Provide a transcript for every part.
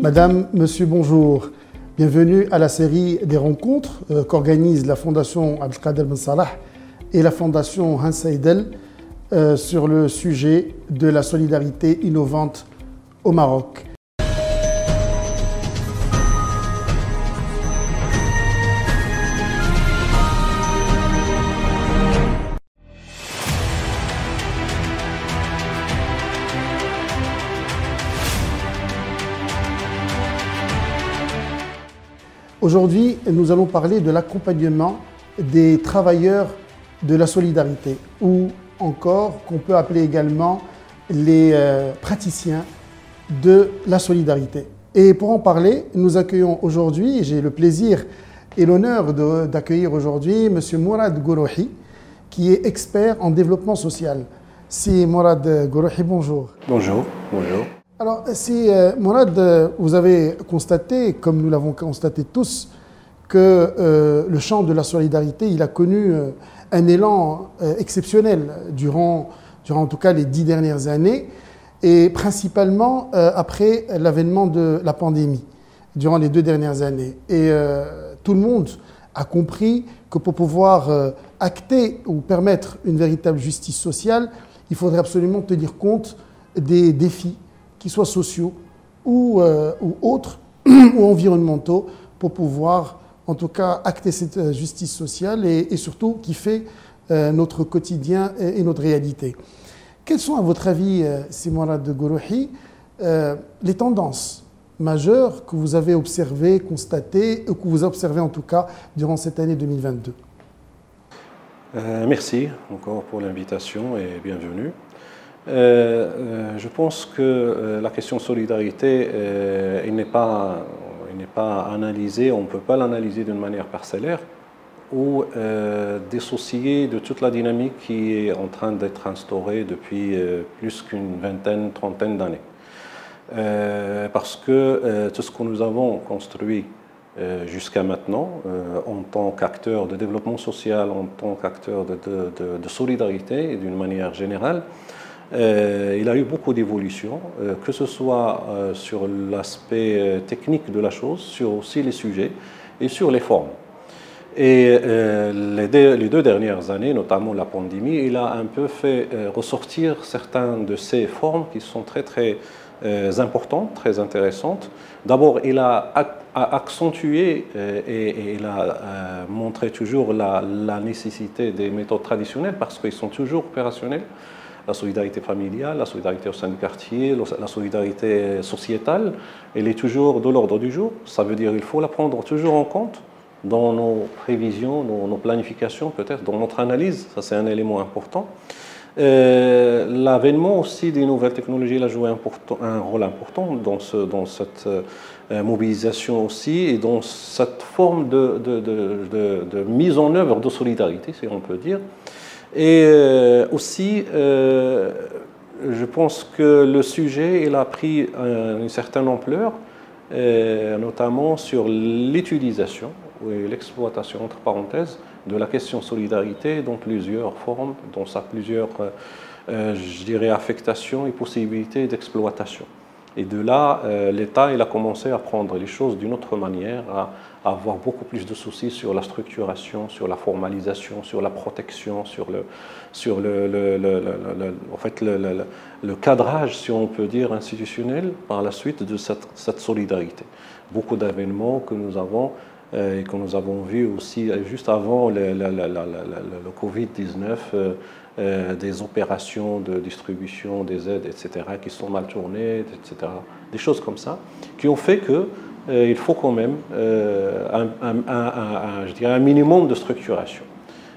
Madame, Monsieur, bonjour. Bienvenue à la série des rencontres euh, qu'organise la Fondation Abdelkader Ben Salah et la Fondation Hans Seidel euh, sur le sujet de la solidarité innovante au Maroc. Aujourd'hui, nous allons parler de l'accompagnement des travailleurs de la solidarité, ou encore qu'on peut appeler également les euh, praticiens de la solidarité. Et pour en parler, nous accueillons aujourd'hui, j'ai le plaisir et l'honneur d'accueillir aujourd'hui M. Mourad Gourouhi, qui est expert en développement social. Si Mourad Gourouhi, bonjour. Bonjour, bonjour. Alors, si euh, Mourad, euh, vous avez constaté, comme nous l'avons constaté tous, que euh, le champ de la solidarité, a connu un élan exceptionnel durant, durant en tout cas les dix dernières années, et principalement après l'avènement de la pandémie, durant les deux dernières années. Et tout le monde a compris que pour pouvoir acter ou permettre une véritable justice sociale, il faudrait absolument tenir compte des défis qu'ils soient sociaux ou, euh, ou autres, ou environnementaux, pour pouvoir en tout cas acter cette euh, justice sociale et, surtout qui fait euh, notre quotidien et, notre réalité. Quelles sont, à votre avis, Simona de Gourouhi, les tendances majeures que vous avez observées, constatées, ou que vous observez en tout cas durant cette année 2022 Merci encore pour l'invitation et bienvenue. Euh, euh, je pense que euh, la question solidarité, il n'est pas, analysée, on ne peut pas l'analyser d'une manière parcellaire ou dissociée de toute la dynamique qui est en train d'être instaurée depuis plus qu'une vingtaine, trentaine d'années. parce que tout ce que nous avons construit jusqu'à maintenant, en tant qu'acteur de développement social, en tant qu'acteur de, de, de, solidarité d'une manière générale, il a eu beaucoup d'évolutions, euh, que ce soit euh, sur l'aspect technique de la chose, sur aussi les sujets et sur les formes. Et les deux, dernières années, notamment la pandémie, il a un peu fait ressortir certaines de ces formes qui sont très très importantes, très intéressantes. D'abord, il a, accentué et, il a montré toujours la, la nécessité des méthodes traditionnelles parce qu'ils sont toujours opérationnels la solidarité familiale, la solidarité au sein du quartier, la solidarité sociétale, elle est toujours de l'ordre du jour. Ça veut dire qu'il faut la prendre toujours en compte dans nos prévisions, dans nos planifications, peut-être dans notre analyse. Ça, c'est un élément important. Euh, l'avènement aussi des nouvelles technologies a joué un rôle important dans, ce, dans cette euh, mobilisation aussi et dans cette forme de, mise en œuvre de solidarité, si on peut dire. Et euh, aussi, euh, je pense que le sujet il a pris une certaine ampleur, euh, notamment sur l'utilisation et l'exploitation, entre parenthèses, de la question solidarité dans plusieurs formes, dans sa plusieurs, je dirais, affectations et possibilités d'exploitation. Et de là, l'État il a commencé à prendre les choses d'une autre manière, à, avoir beaucoup plus de soucis sur la structuration, sur la formalisation, sur la protection, sur le, le, cadrage, si on peut dire, institutionnel par la suite de cette, cette solidarité. Beaucoup d'événements que nous avons euh, et que nous avons vu aussi euh, juste avant le, Covid-19, euh, des opérations de distribution des aides, etc., qui sont mal tournées, etc. Des choses comme ça, qui ont fait que euh, il faut quand même euh, un, je dirais un minimum de structuration.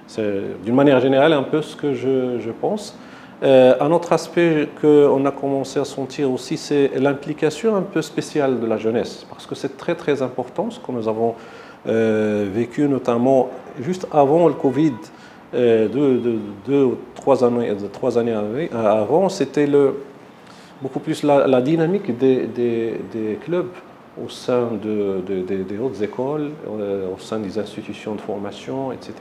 C'est d'une manière générale un peu ce que je, je pense. Euh, un autre aspect qu'on a commencé à sentir aussi, c'est l'implication un peu spéciale de la jeunesse, parce que c'est très très important ce que nous avons vécu, notamment juste avant le Covid, deux, ou trois années, années avant, c'était beaucoup plus la, dynamique des, clubs au sein de, des hautes écoles, euh, au sein des institutions de formation, etc.,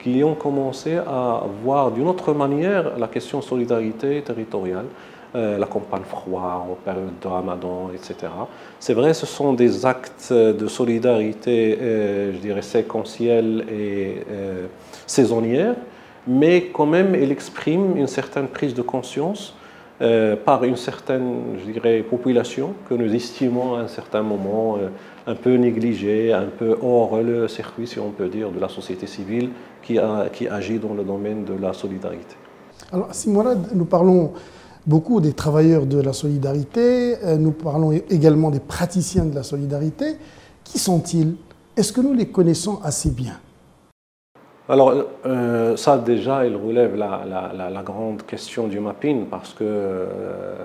qui ont commencé à voir d'une autre manière la question solidarité territoriale, la campagne froid, en période de ramadan, etc. C'est vrai, ce sont des actes de solidarité, je dirais, séquentiels et saisonnières, mais quand même, il exprime une certaine prise de conscience euh, par une certaine, je dirais, population que nous estimons à un certain moment euh, un peu négligée, un peu hors le circuit, si on peut dire, de la société civile qui, qui agit dans le domaine de la solidarité. Alors, Simorad, nous parlons beaucoup des travailleurs de la solidarité, euh, nous parlons également des praticiens de la solidarité. Qui sont-ils? Est-ce que nous les connaissons assez bien? Alors, euh, ça déjà, il relève la, grande question du mapping parce que euh,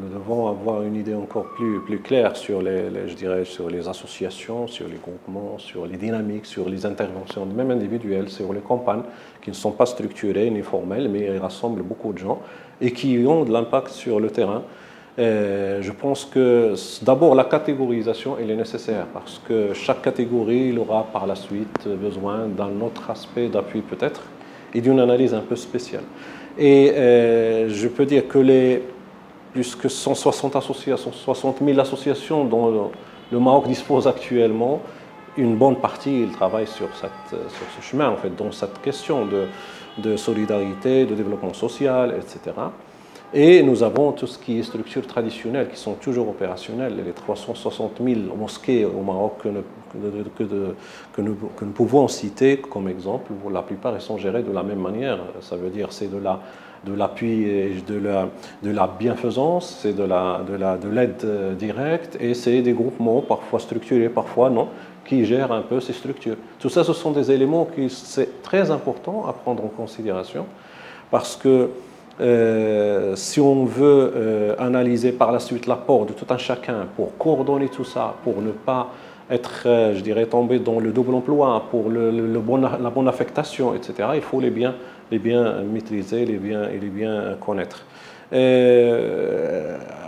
nous devons avoir une idée encore plus, plus claire sur les, je dirais, sur les associations, sur les groupements, sur les dynamiques, sur les interventions, même individuelles, sur les campagnes qui ne sont pas structurées ni formelles, mais rassemblent beaucoup de gens et qui ont de l'impact sur le terrain. Je pense que d'abord la catégorisation est nécessaire parce que chaque catégorie aura par la suite besoin d'un autre aspect d'appui peut-être et d'une analyse un peu spéciale. Et euh, je peux dire que les plus que 160 associations, 60 000 associations dont le, Maroc dispose actuellement, une bonne partie, ils travaillent sur, sur ce chemin, en fait, dans cette question de, de solidarité, de développement social, etc. Et nous avons tout ce qui est structures traditionnelles qui sont toujours opérationnelles. Les 360 000 mosquées au Maroc que nous, pouvons citer comme exemple, la plupart, sont gérées de la même manière. Ça veut dire c'est de la de l'appui et de la, bienfaisance, c'est de l'aide de la, de directe et c'est des groupements, parfois structurés, parfois non, qui gèrent un peu ces structures. Tout ça, ce sont des éléments qui c'est très important à prendre en considération parce que euh, si on veut euh, analyser par la suite l'apport de tout un chacun pour coordonner tout ça, pour ne pas être, euh, je dirais, tombé dans le double emploi, pour la bonne affectation, etc., il faut les bien, les bien maîtriser les bien, et bien connaître.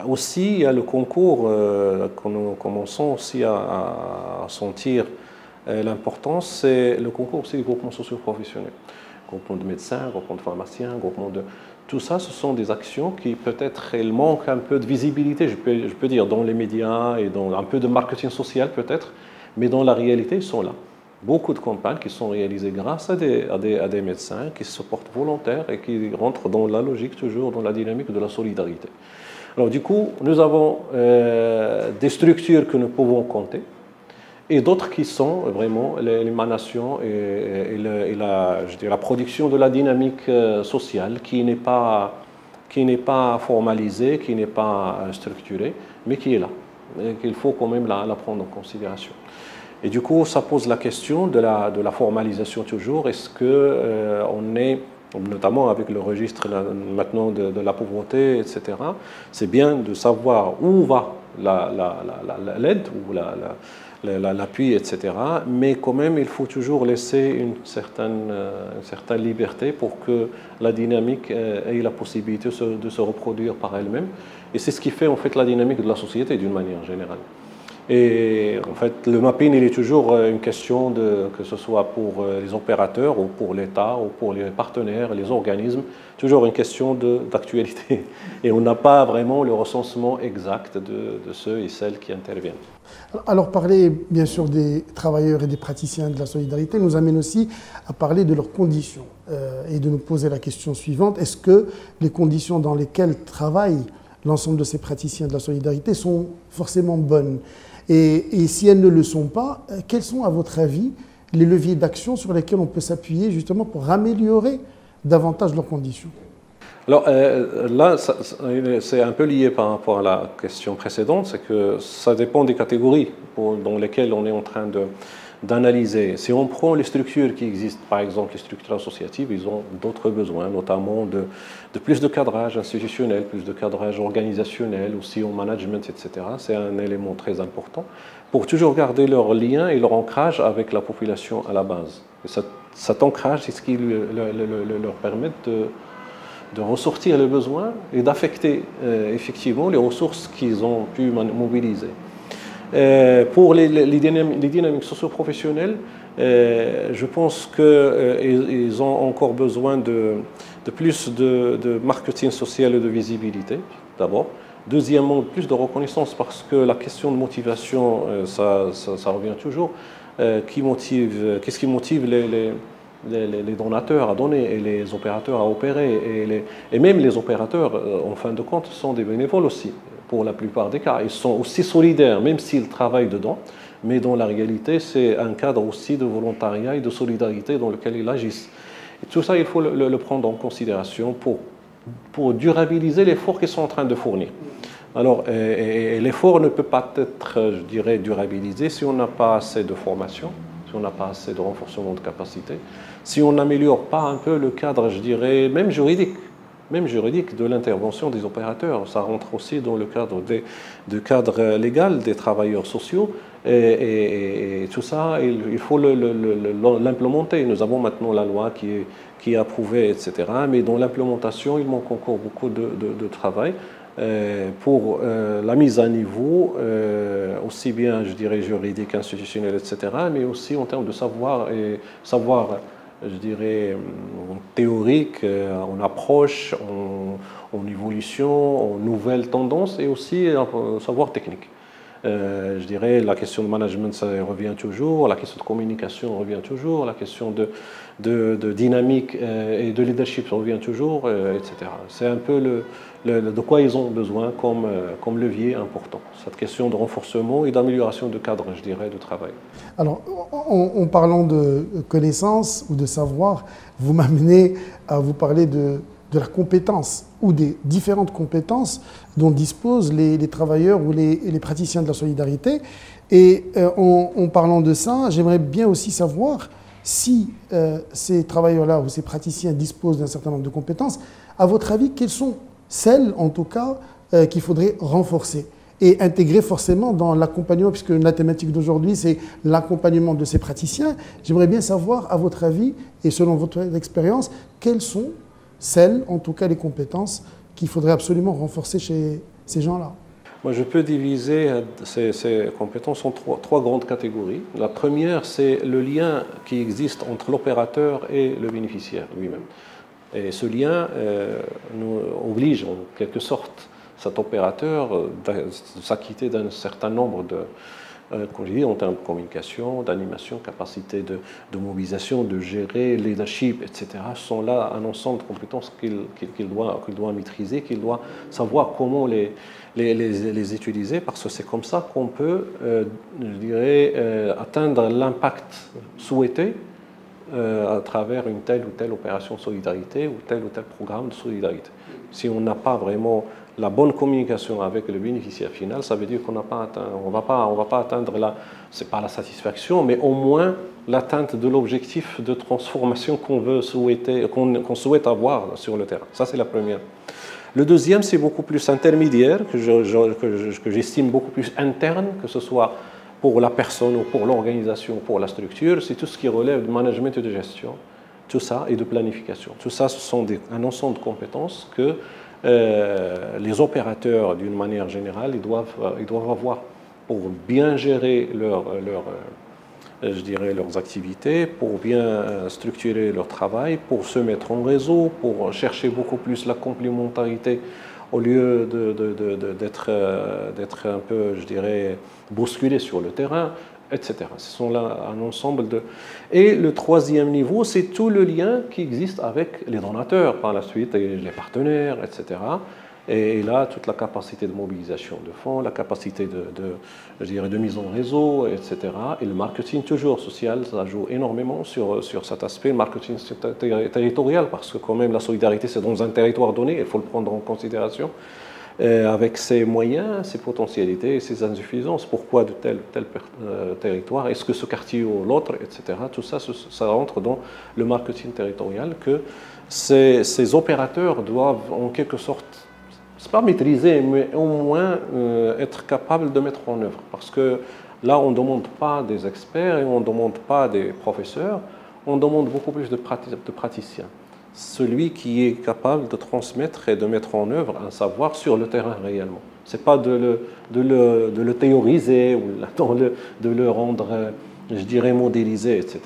aussi, il y a le concours que nous commençons aussi à, sentir l'importance, c'est le concours aussi des groupements socio-professionnels. Groupement de médecins, groupement de pharmaciens, groupement de tout ça, ce sont des actions qui peut-être elles manquent un peu de visibilité, je peux, je peux, dire, dans les médias et dans un peu de marketing social peut-être, mais dans la réalité, ils sont là. Beaucoup de campagnes qui sont réalisées grâce à des, médecins qui se portent volontaires et qui rentrent dans la logique, toujours dans la dynamique de la solidarité. Alors du coup, nous avons euh, des structures que nous pouvons compter, et d'autres qui sont vraiment l'émanation et, la, production de la dynamique euh, sociale qui n'est pas, qui n'est pas formalisée, qui n'est pas euh, structurée, mais qui est là, et qu'il faut quand même la, prendre en considération. Et du coup, ça pose la question de la, formalisation toujours. Est-ce qu'on euh, est, notamment avec le registre maintenant de, la pauvreté, etc., c'est bien de savoir où va l'aide ou la, l'appui, etc. Mais quand même, il faut toujours laisser une certaine, euh, une certaine liberté pour que la dynamique euh, ait la possibilité de se reproduire par elle-même. Et c'est ce qui fait en fait la dynamique de la société d'une manière générale. Et en fait, le mapping, il est toujours euh, une question de, que ce soit pour euh, les opérateurs ou pour l'État ou pour les partenaires, les organismes, toujours une question d'actualité. Et on n'a pas vraiment le recensement exact de, de, ceux et celles qui interviennent. Alors, parler bien sûr des travailleurs et des praticiens de la solidarité nous amène aussi à parler de leurs conditions euh, et de nous poser la question suivante. Est-ce que les conditions dans lesquelles travaillent l'ensemble de ces praticiens de la solidarité sont forcément bonnes. Et, si elles ne le sont pas, euh, quels sont, à votre avis, les leviers d'action sur lesquels on peut s'appuyer justement pour améliorer davantage leurs conditions? Alors euh, là, c'est un peu lié par rapport à la question précédente, c'est que ça dépend des catégories dans lesquelles on est en train de, d'analyser. Si on prend les structures qui existent, par exemple les structures associatives, ils ont d'autres besoins, notamment de, plus de cadrage institutionnel, plus de cadrage organisationnel, aussi en management, etc. C'est un élément très important pour toujours garder leur lien et leur ancrage avec la population à la base. Et cet ancrage, c'est ce qui leur permet de, de ressortir les besoins et d'affecter euh, effectivement les ressources qu'ils ont pu mobiliser. Euh, pour les, dynamiques, les socio-professionnelles, euh, je pense qu'ils euh, ont encore besoin de, plus de, marketing social et de visibilité, d'abord. Deuxièmement, plus de reconnaissance parce que la question de motivation, ça, revient toujours. qui motive, qu'est-ce qui motive les, donateurs à donner et les opérateurs à opérer et même les opérateurs, en fin de compte, sont des bénévoles aussi la plupart des cas. Ils sont aussi solidaires, même s'ils travaillent dedans mais dans la réalité, c'est un cadre aussi de volontariat et de solidarité dans lequel ils agissent. Tout ça, il faut le, prendre en considération pour, pour durabiliser l'effort qu'ils sont en train de fournir. Alors, l'effort ne peut pas être, je dirais, durabilisé si on n'a pas assez de formation, si on n'a pas assez de renforcement de capacité, si on n'améliore pas un peu le cadre, je dirais, même juridique même juridique de l'intervention des opérateurs. Ça rentre aussi dans le cadre des, cadre légal des travailleurs sociaux. Et, tout ça, il, faut l'implémenter. Nous avons maintenant la loi qui est, qui est approuvée, etc. Mais dans l'implémentation, il manque encore beaucoup de, travail. Euh, pour euh, la mise à niveau, euh, aussi bien, je dirais, juridique, institutionnel, etc., mais aussi en termes de savoir et savoir je dirais, théorique, en approche, en, en évolution, en nouvelles tendances et aussi en savoir technique. Euh, je dirais la question de management, ça revient toujours, la question de communication revient toujours, la question de, dynamique euh, et de leadership revient toujours, euh, etc. C'est un peu de quoi ils ont besoin comme levier important. Cette question de renforcement et d'amélioration de cadre, je dirais, de travail. Alors, en, parlant de connaissances ou de savoir, vous m'amenez à vous parler de, de la compétence ou des différentes compétences dont disposent les, travailleurs ou les, praticiens de la solidarité. Et euh, en, parlant de ça, j'aimerais bien aussi savoir si euh, ces travailleurs-là ou ces praticiens disposent d'un certain nombre de compétences, à votre avis, quelles sont celles, en tout cas, euh, qu'il faudrait renforcer et intégrer forcément dans l'accompagnement, puisque la thématique d'aujourd'hui, c'est l'accompagnement de ces praticiens? J'aimerais bien savoir, à votre avis, et selon votre expérience, quelles sont celles, en tout cas les compétences qu'il faudrait absolument renforcer chez ces gens-là Moi, je peux diviser euh, ces, compétences en trois, grandes catégories. La première, c'est le lien qui existe entre l'opérateur et le bénéficiaire lui-même. Et ce lien euh, nous oblige en quelque sorte cet opérateur euh, de s'acquitter d'un certain nombre de, euh, en termes de communication, d'animation, capacité de, mobilisation, de gérer, leadership, etc., sont là un ensemble de compétences qu'il doit, doit maîtriser, qu'il doit savoir comment les, utiliser, parce que c'est comme ça qu'on peut, euh, je dirais, euh, atteindre l'impact souhaité à travers une telle ou telle opération de solidarité ou tel ou tel programme de solidarité. Si on n'a pas vraiment la bonne communication avec le bénéficiaire final, ça veut dire qu'on n'a va pas, va pas atteindre la, c'est pas la satisfaction, mais au moins l'atteinte de l'objectif de transformation qu'on veut souhaite avoir sur le terrain. Ça c'est la première. Le deuxième, c'est beaucoup plus intermédiaire, que j'estime beaucoup plus interne, que ce soit pour la personne ou pour l'organisation, pour la structure, c'est tout ce qui relève de management et de gestion, tout ça, et de planification. Tout ça, ce sont un ensemble de compétences que les opérateurs, d'une manière générale, ils doivent, euh, ils doivent avoir pour bien gérer euh, je dirais, leurs activités, pour bien structurer leur travail, pour se mettre en réseau, pour chercher beaucoup plus la complémentarité au lieu d'être un peu, je dirais, bousculé sur le terrain etc. Ce sont là un ensemble de... Et le troisième niveau, c'est tout le lien qui existe avec les donateurs par la suite, les partenaires, etc. Et là, toute la capacité de mobilisation de fonds, la capacité de, je dirais, de mise en réseau, etc. Et le marketing toujours social, ça joue énormément sur, sur cet aspect, le marketing territorial, parce que quand même la solidarité, c'est dans un territoire donné, il faut le prendre en considération. Euh, avec ses moyens, ses potentialités ses insuffisances. Pourquoi de tel tel euh, territoire Est-ce que ce quartier ou l'autre, etc. Tout ça, ça rentre dans le marketing territorial que ces, opérateurs doivent en quelque sorte, c'est pas maîtriser, mais au moins euh, être capables de mettre en œuvre. Parce que là, on ne demande pas des experts et on ne demande pas des professeurs, on demande beaucoup plus de praticiens celui qui est capable de transmettre et de mettre en œuvre un savoir sur le terrain réellement. Ce n'est pas de le, de, le, de le, théoriser ou de le rendre, je dirais, modélisé, etc.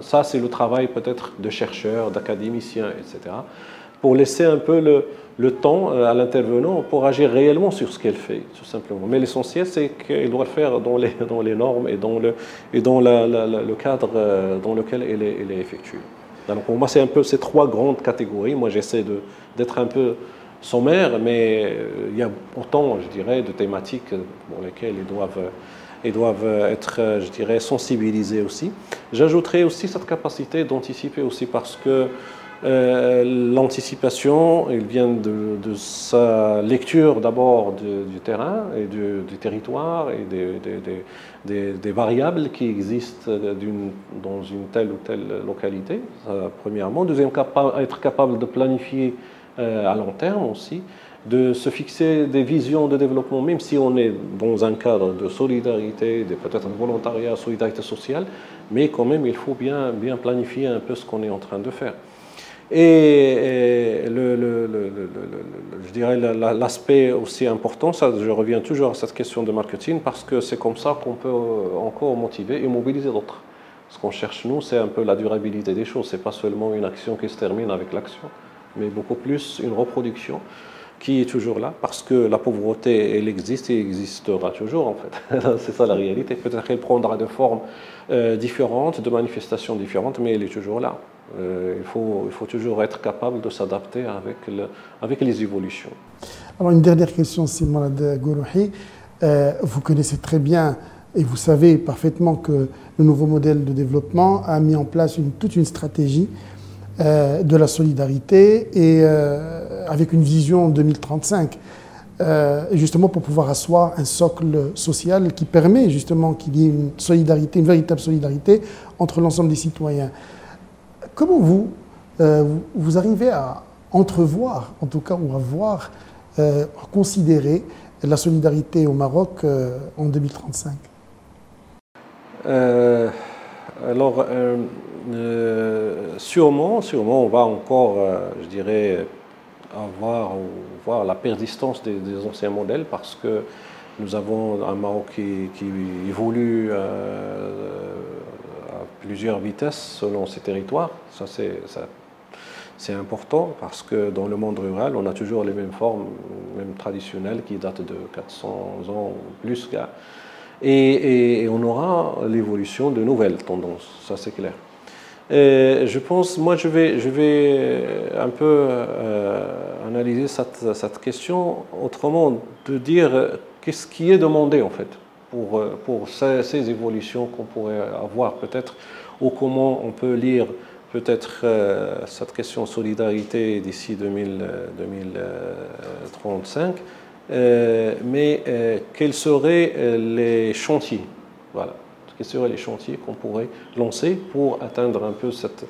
Ça, c'est le travail peut-être de chercheurs, d'académiciens, etc. Pour laisser un peu le, le temps à l'intervenant pour agir réellement sur ce qu'elle fait, tout simplement. Mais l'essentiel, c'est qu'elle doit le faire dans les, dans les normes et dans le, et dans le cadre dans lequel elle est, elle est effectuée. Donc pour moi, c'est un peu ces trois grandes catégories. Moi, j'essaie d'être un peu sommaire, mais euh, il y a autant, je dirais, de thématiques pour lesquelles ils doivent, ils doivent être, je dirais, sensibilisés aussi. J'ajouterai aussi cette capacité d'anticiper aussi parce que l'anticipation, il vient de, sa lecture d'abord du terrain et du, territoire et des, des, variables qui existent dans une telle ou telle localité, premièrement. Deuxième, être capable de planifier euh, à long terme aussi, de se fixer des visions de développement, même si on est dans un cadre de solidarité, peut-être de volontariat, solidarité sociale, mais quand même il faut bien, bien planifier un peu ce qu'on est en train de faire. Et, le, je dirais l'aspect aussi important, ça, je reviens toujours à cette question de marketing, parce que c'est comme ça qu'on peut encore motiver et mobiliser d'autres. Ce qu'on cherche, nous, c'est un peu la durabilité des choses. Ce n'est pas seulement une action qui se termine avec l'action mais beaucoup plus une reproduction qui est toujours là, parce que la pauvreté, elle existe et existera toujours, en fait. C'est ça la réalité. Peut-être qu'elle prendra de formes euh, différentes, de manifestations différentes, mais elle est toujours là. Euh, il, faut, il faut toujours être capable de s'adapter avec, le, avec les évolutions. Alors, une dernière question, Simon Gourouhi. Euh, vous connaissez très bien et vous savez parfaitement que le nouveau modèle de développement a mis en place toute une stratégie euh, de la solidarité et avec une vision 2035, euh, justement pour pouvoir asseoir un socle social qui permet justement qu'il y ait une solidarité, une véritable solidarité entre l'ensemble des citoyens. Comment vous, vous arrivez à entrevoir, en tout cas, ou à voir, à considérer la solidarité au Maroc en 2035 Alors, euh, sûrement, sûrement, on va encore, euh, je dirais, avoir voir la persistance des, anciens modèles parce que nous avons un Maroc qui, évolue euh, plusieurs vitesses selon ses territoires. Ça, c'est important parce que dans le monde rural, on a toujours les mêmes formes, même traditionnelles, qui datent de 400 ans ou plus. Et, et on aura l'évolution de nouvelles tendances, ça c'est clair. Je pense, moi, je vais, je vais un peu euh, analyser cette, cette, question autrement, de dire qu'est-ce qui est demandé en fait? Pour, pour ces, évolutions qu'on pourrait avoir peut-être, ou comment on peut lire peut-être euh, cette question solidarité d'ici 2035, euh, mais quels seraient les chantiers voilà. Quels seraient les chantiers qu'on pourrait lancer pour atteindre un peu cette,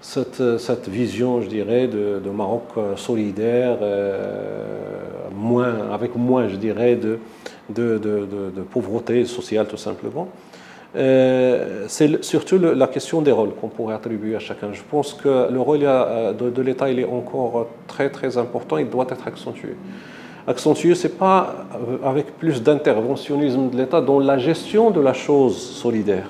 cette, cette vision, je dirais, de, Maroc euh, solidaire, euh, moins, avec moins, je dirais, de, de, pauvreté sociale tout simplement. Euh, c'est surtout la question des rôles qu'on pourrait attribuer à chacun. Je pense que le rôle de, l'État il est encore très très important, il doit être accentué accentué, ce n'est pas avec plus d'interventionnisme de l'État dans la gestion de la chose solidaire,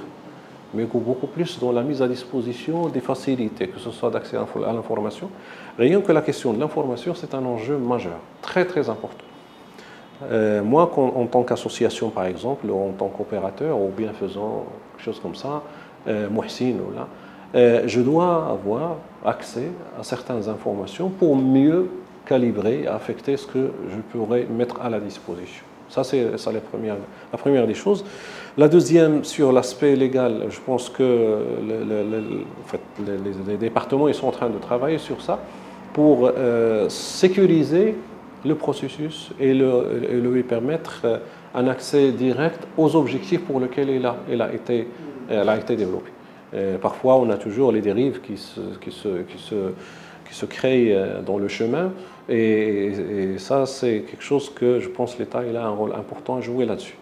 mais beaucoup plus dans la mise à disposition des facilités, que ce soit d'accès à l'information. Rien que la question de l'information, c'est un enjeu majeur, très très important. Euh, moi, en tant qu'association, par exemple, ou en tant qu'opérateur ou bienfaisant, quelque chose comme ça, euh, ou là, euh, je dois avoir accès à certaines informations pour mieux calibrer, affecter ce que je pourrais mettre à la disposition. Ça, c'est la première, la première des choses. La deuxième, sur l'aspect légal, je pense que les, départements ils sont en train de travailler sur ça pour euh, sécuriser le processus et, le, lui permettre euh, un accès direct aux objectifs pour lesquels il a, été, elle a été développée. parfois, on a toujours les dérives qui se, créent euh, dans le chemin. Et, ça, c'est quelque chose que je pense l'État a un rôle important à jouer là-dessus.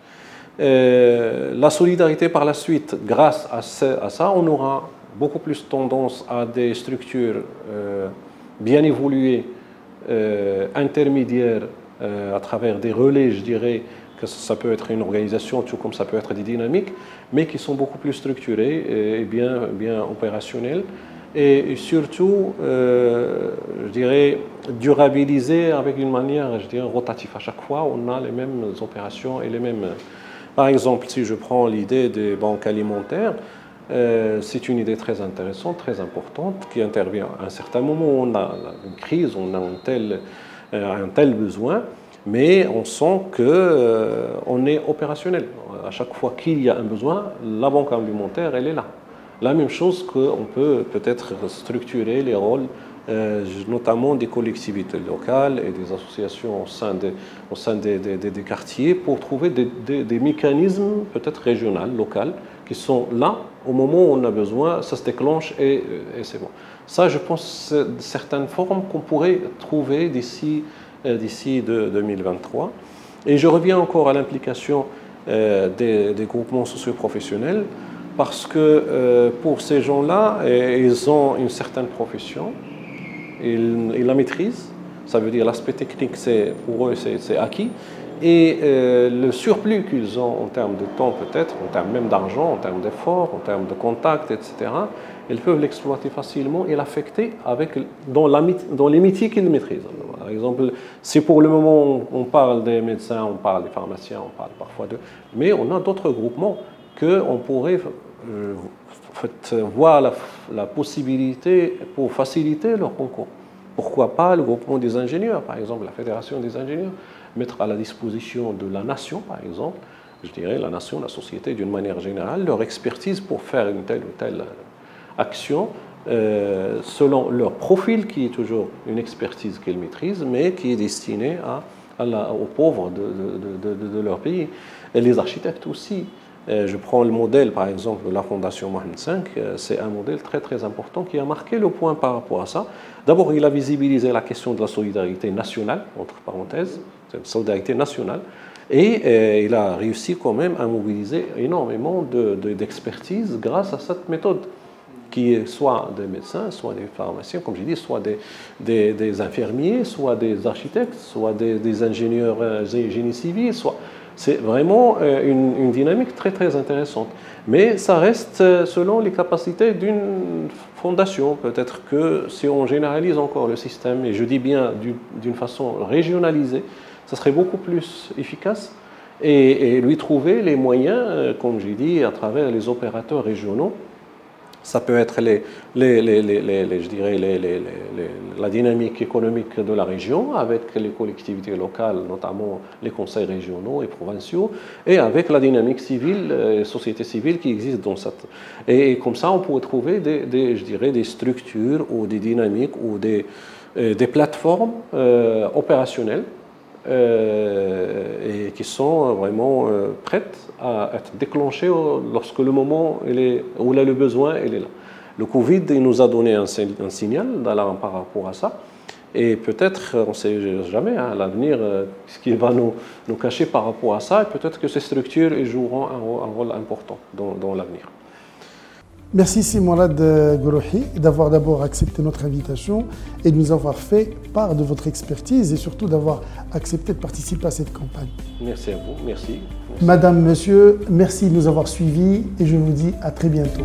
Euh, la solidarité par la suite, grâce à, ça, on aura beaucoup plus tendance à des structures bien évoluées, intermédiaires, à travers des relais, je dirais, que ça peut être une organisation, tout comme ça peut être des dynamiques, mais qui sont beaucoup plus structurées et bien, bien opérationnelles et surtout, euh, je dirais, durabiliser avec une manière, je dirais, rotative. À chaque fois, on a les mêmes opérations et les mêmes... Par exemple, si je prends l'idée des banques alimentaires, euh, c'est une idée très intéressante, très importante, qui intervient à un certain moment on a une crise, on a un tel, euh, un tel besoin, mais on sent qu'on est opérationnel. À chaque fois qu'il y a un besoin, la banque alimentaire, elle est là. La même chose qu'on peut peut-être structurer les rôles, euh, notamment des collectivités locales et des associations au sein des, au sein des, des, quartiers, pour trouver des, mécanismes peut-être régionaux, locaux, qui sont là au moment où on a besoin, ça se déclenche et, et c'est bon. Ça, je pense, certaines formes qu'on pourrait trouver d'ici euh, d'ici 2023. Et je reviens encore à l'implication euh, des, des, groupements socioprofessionnels parce que euh, pour ces gens-là, euh, ils ont une certaine profession, ils, ils la maîtrisent, ça veut dire l'aspect technique, c'est, pour eux, c'est, acquis, et euh, le surplus qu'ils ont en termes de temps peut-être, en termes même d'argent, en termes d'efforts, en termes de contacts, etc., ils peuvent l'exploiter facilement et l'affecter avec, dans, les métiers qu'ils maîtrisent. Par exemple, si pour le moment on parle des médecins, on parle des pharmaciens, on parle parfois de... Mais on a d'autres groupements qu'on pourrait euh, voir la, possibilité pour faciliter leur concours. Pourquoi pas le groupement des ingénieurs, par exemple, la fédération des ingénieurs, mettre à la disposition de la nation, par exemple, je dirais la nation, la société d'une manière générale, leur expertise pour faire une telle ou telle action euh, selon leur profil, qui est toujours une expertise qu'ils maîtrisent, mais qui est destinée à, aux pauvres de, leur pays. Et les architectes aussi. Euh, je prends le modèle, par exemple, de la Fondation Mohamed V. Euh, c'est un modèle très, très important qui a marqué le point par rapport à ça. D'abord, il a visibilisé la question de la solidarité nationale, entre parenthèses, solidarité nationale, et euh, il a réussi quand même à mobiliser énormément d'expertise grâce à cette méthode qui est soit des médecins, soit des pharmaciens, comme j'ai dit, soit des, infirmiers, soit des architectes, soit des, ingénieurs génie civil, soit c'est vraiment euh, une, dynamique très très intéressante. Mais ça reste euh, selon les capacités d'une fondation. Peut-être que si on généralise encore le système, et je dis bien d'une façon régionalisée, ça serait beaucoup plus efficace et lui trouver les moyens, euh, comme j'ai dit, à travers les opérateurs régionaux ça peut être la dynamique économique de la région avec les collectivités locales, notamment les conseils régionaux et provinciaux, et avec la dynamique civile, euh, société civile qui existe dans cette. Et, comme ça, on pourrait trouver des, je dirais, des structures ou des dynamiques ou des, euh, plateformes opérationnelles et qui sont vraiment euh, prêtes à être déclenchées lorsque le moment où il a le besoin, elle est là. Le Covid il nous a donné un, signal par rapport à ça. Et peut-être, on ne sait jamais, à hein, l'avenir, euh, ce qui va nous, cacher par rapport à ça, et peut-être que ces structures joueront un, rôle important dans l'avenir. Merci Simolad Gourouhi d'avoir d'abord accepté notre invitation et de nous avoir fait part de votre expertise et surtout d'avoir accepté de participer à cette campagne. Merci à vous, merci. Madame, Monsieur, merci de nous avoir suivis et je vous dis à très bientôt.